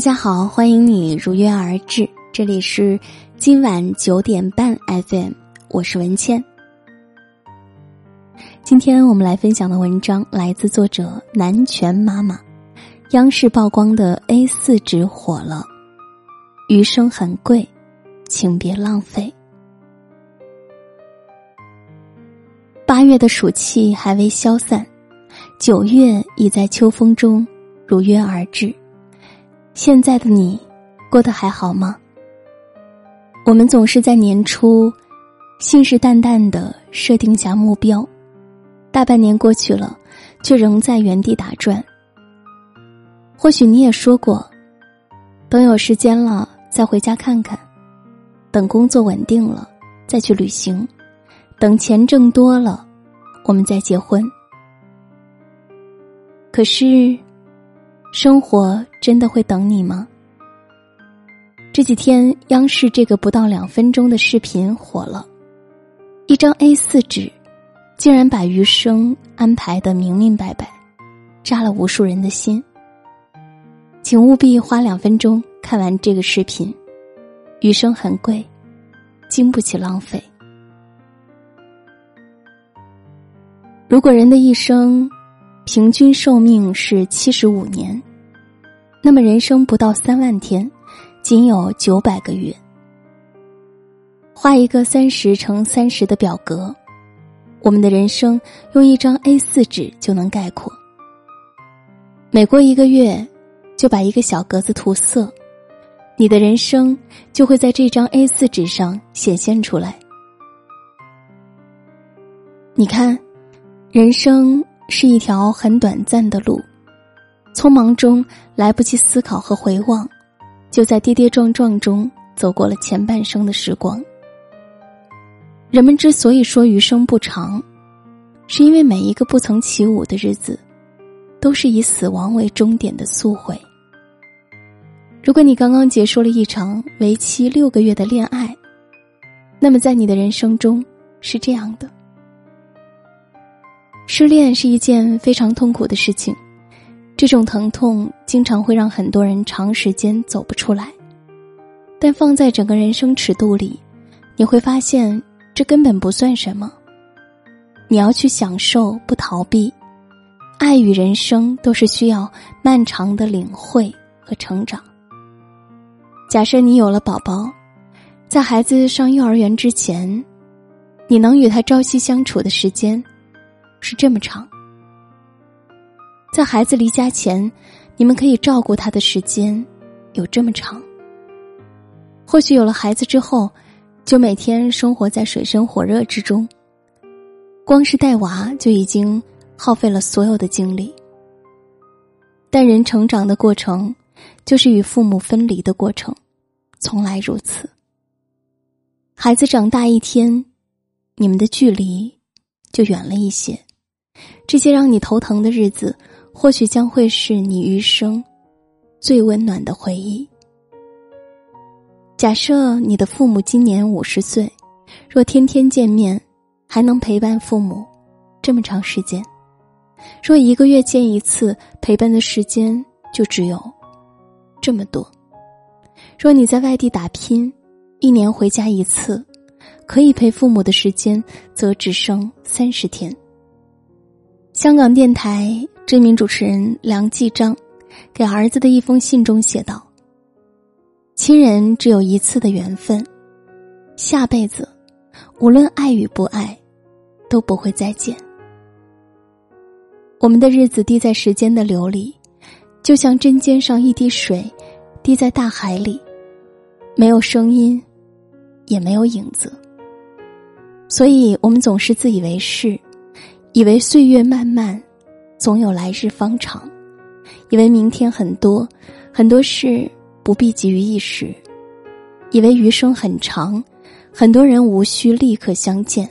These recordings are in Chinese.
大家好，欢迎你如约而至，这里是今晚九点半 FM，我是文倩。今天我们来分享的文章来自作者南拳妈妈。央视曝光的 A 四纸火了，余生很贵，请别浪费。八月的暑气还未消散，九月已在秋风中如约而至。现在的你，过得还好吗？我们总是在年初，信誓旦旦的设定下目标，大半年过去了，却仍在原地打转。或许你也说过，等有时间了再回家看看，等工作稳定了再去旅行，等钱挣多了，我们再结婚。可是。生活真的会等你吗？这几天央视这个不到两分钟的视频火了，一张 A 四纸，竟然把余生安排的明明白白，扎了无数人的心。请务必花两分钟看完这个视频。余生很贵，经不起浪费。如果人的一生。平均寿命是七十五年，那么人生不到三万天，仅有九百个月。画一个三十乘三十的表格，我们的人生用一张 A 四纸就能概括。每过一个月，就把一个小格子涂色，你的人生就会在这张 A 四纸上显现出来。你看，人生。是一条很短暂的路，匆忙中来不及思考和回望，就在跌跌撞撞中走过了前半生的时光。人们之所以说余生不长，是因为每一个不曾起舞的日子，都是以死亡为终点的速回。如果你刚刚结束了一场为期六个月的恋爱，那么在你的人生中是这样的。失恋是一件非常痛苦的事情，这种疼痛经常会让很多人长时间走不出来。但放在整个人生尺度里，你会发现这根本不算什么。你要去享受，不逃避。爱与人生都是需要漫长的领会和成长。假设你有了宝宝，在孩子上幼儿园之前，你能与他朝夕相处的时间。是这么长，在孩子离家前，你们可以照顾他的时间有这么长。或许有了孩子之后，就每天生活在水深火热之中，光是带娃就已经耗费了所有的精力。但人成长的过程，就是与父母分离的过程，从来如此。孩子长大一天，你们的距离就远了一些。这些让你头疼的日子，或许将会是你余生最温暖的回忆。假设你的父母今年五十岁，若天天见面，还能陪伴父母这么长时间；若一个月见一次，陪伴的时间就只有这么多；若你在外地打拼，一年回家一次，可以陪父母的时间则只剩三十天。香港电台知名主持人梁继章给儿子的一封信中写道：“亲人只有一次的缘分，下辈子无论爱与不爱，都不会再见。我们的日子滴在时间的流里，就像针尖上一滴水，滴在大海里，没有声音，也没有影子。所以我们总是自以为是。”以为岁月漫漫，总有来日方长；以为明天很多，很多事不必急于一时；以为余生很长，很多人无需立刻相见。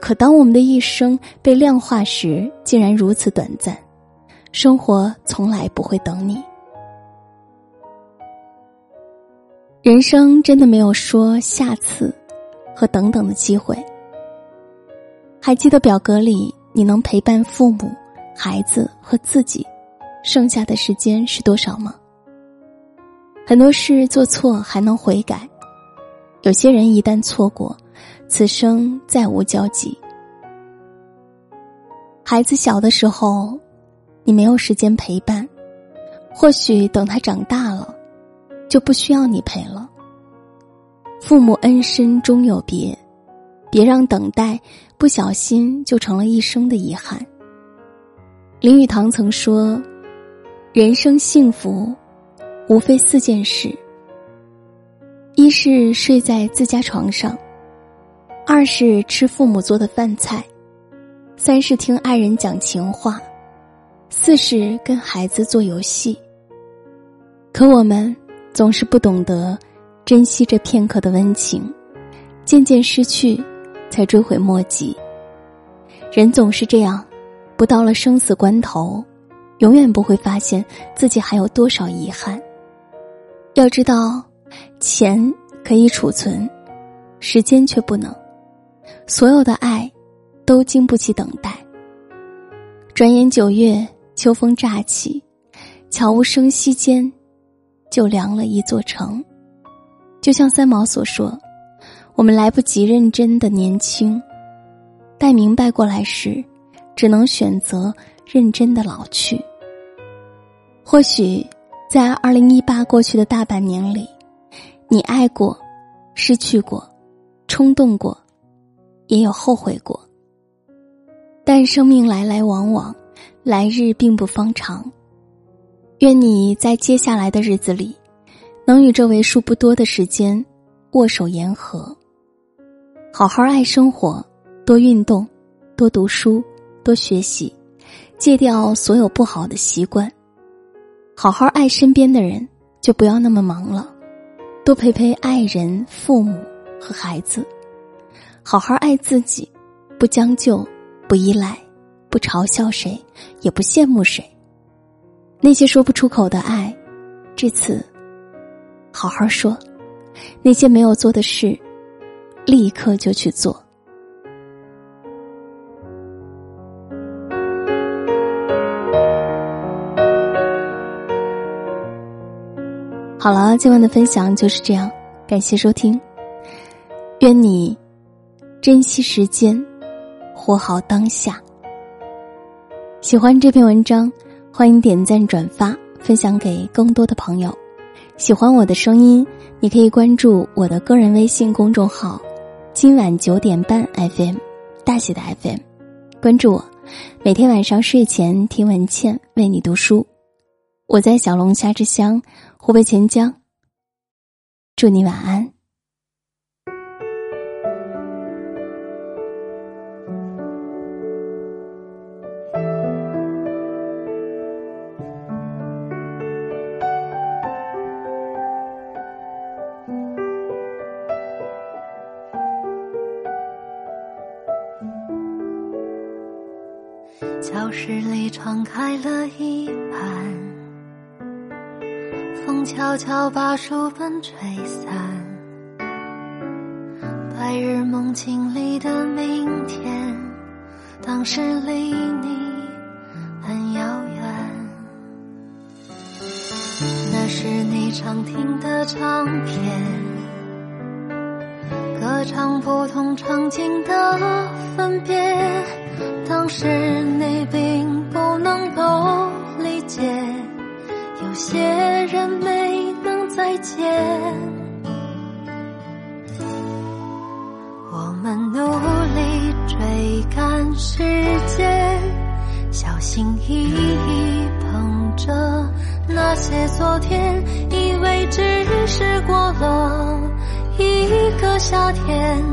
可当我们的一生被量化时，竟然如此短暂。生活从来不会等你，人生真的没有说下次和等等的机会。还记得表格里你能陪伴父母、孩子和自己剩下的时间是多少吗？很多事做错还能悔改，有些人一旦错过，此生再无交集。孩子小的时候，你没有时间陪伴，或许等他长大了，就不需要你陪了。父母恩深终有别，别让等待不小心就成了一生的遗憾。林语堂曾说：“人生幸福，无非四件事：一是睡在自家床上，二是吃父母做的饭菜，三是听爱人讲情话，四是跟孩子做游戏。可我们总是不懂得珍惜这片刻的温情，渐渐失去，才追悔莫及。人总是这样。”不到了生死关头，永远不会发现自己还有多少遗憾。要知道，钱可以储存，时间却不能。所有的爱，都经不起等待。转眼九月，秋风乍起，悄无声息间，就凉了一座城。就像三毛所说：“我们来不及认真的年轻，待明白过来时。”只能选择认真的老去。或许，在二零一八过去的大半年里，你爱过，失去过，冲动过，也有后悔过。但生命来来往往，来日并不方长。愿你在接下来的日子里，能与这为数不多的时间握手言和。好好爱生活，多运动，多读书。多学习，戒掉所有不好的习惯，好好爱身边的人，就不要那么忙了。多陪陪爱人、父母和孩子，好好爱自己，不将就，不依赖，不嘲笑谁，也不羡慕谁。那些说不出口的爱，这次好好说；那些没有做的事，立刻就去做。好了，今晚的分享就是这样，感谢收听。愿你珍惜时间，活好当下。喜欢这篇文章，欢迎点赞、转发、分享给更多的朋友。喜欢我的声音，你可以关注我的个人微信公众号“今晚九点半 FM”，大写的 FM，关注我，每天晚上睡前听文倩为你读书。我在小龙虾之乡。湖北潜江，祝你晚安。教室里窗开了一半。风悄悄把书本吹散，白日梦境里的明天，当时离你很遥远。那是你常听的唱片，歌唱不同场景的分别，当时你并不能够理解。有些人没能再见，我们努力追赶时间，小心翼翼捧着那些昨天，以为只是过了一个夏天，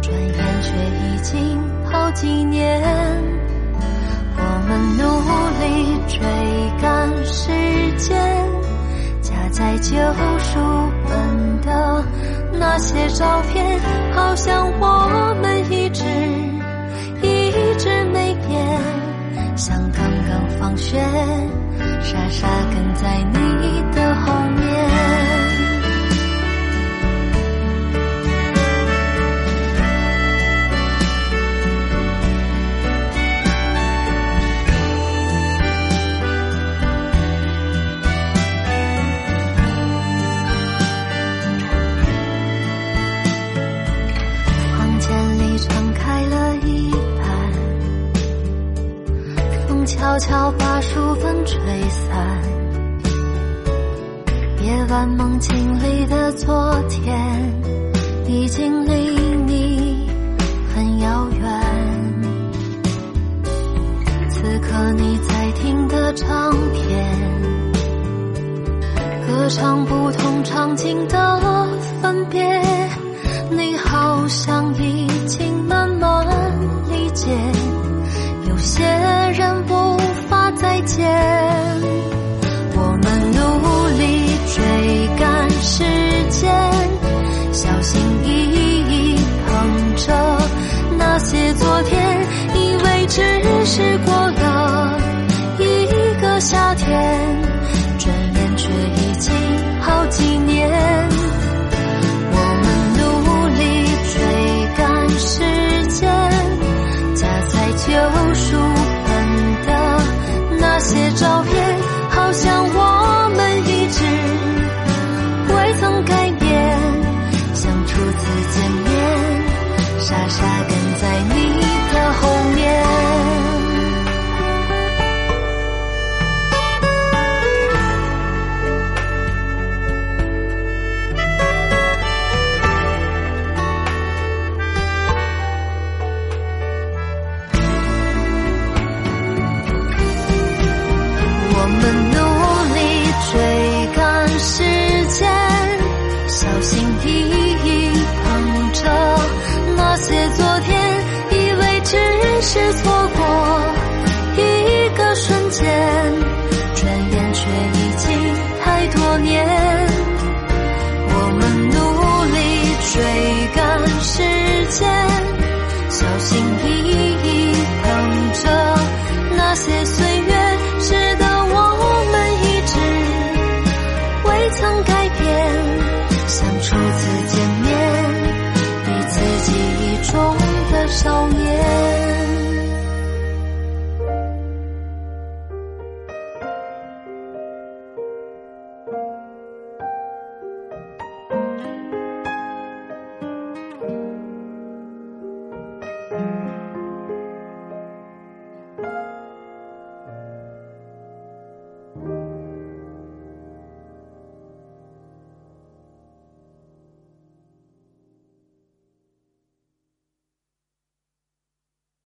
转眼却已经好几年，我们努力追赶时间，夹。在旧书本的那些照片，好像我们一直一直没变，像刚刚放学，傻傻跟在你悄把书本吹散，夜晚梦境里的昨天，已经离你很遥远。此刻你在听的唱片，歌唱不同场景的分别，你好像已经慢慢理解。有些人不。见。我们努力追赶时间小心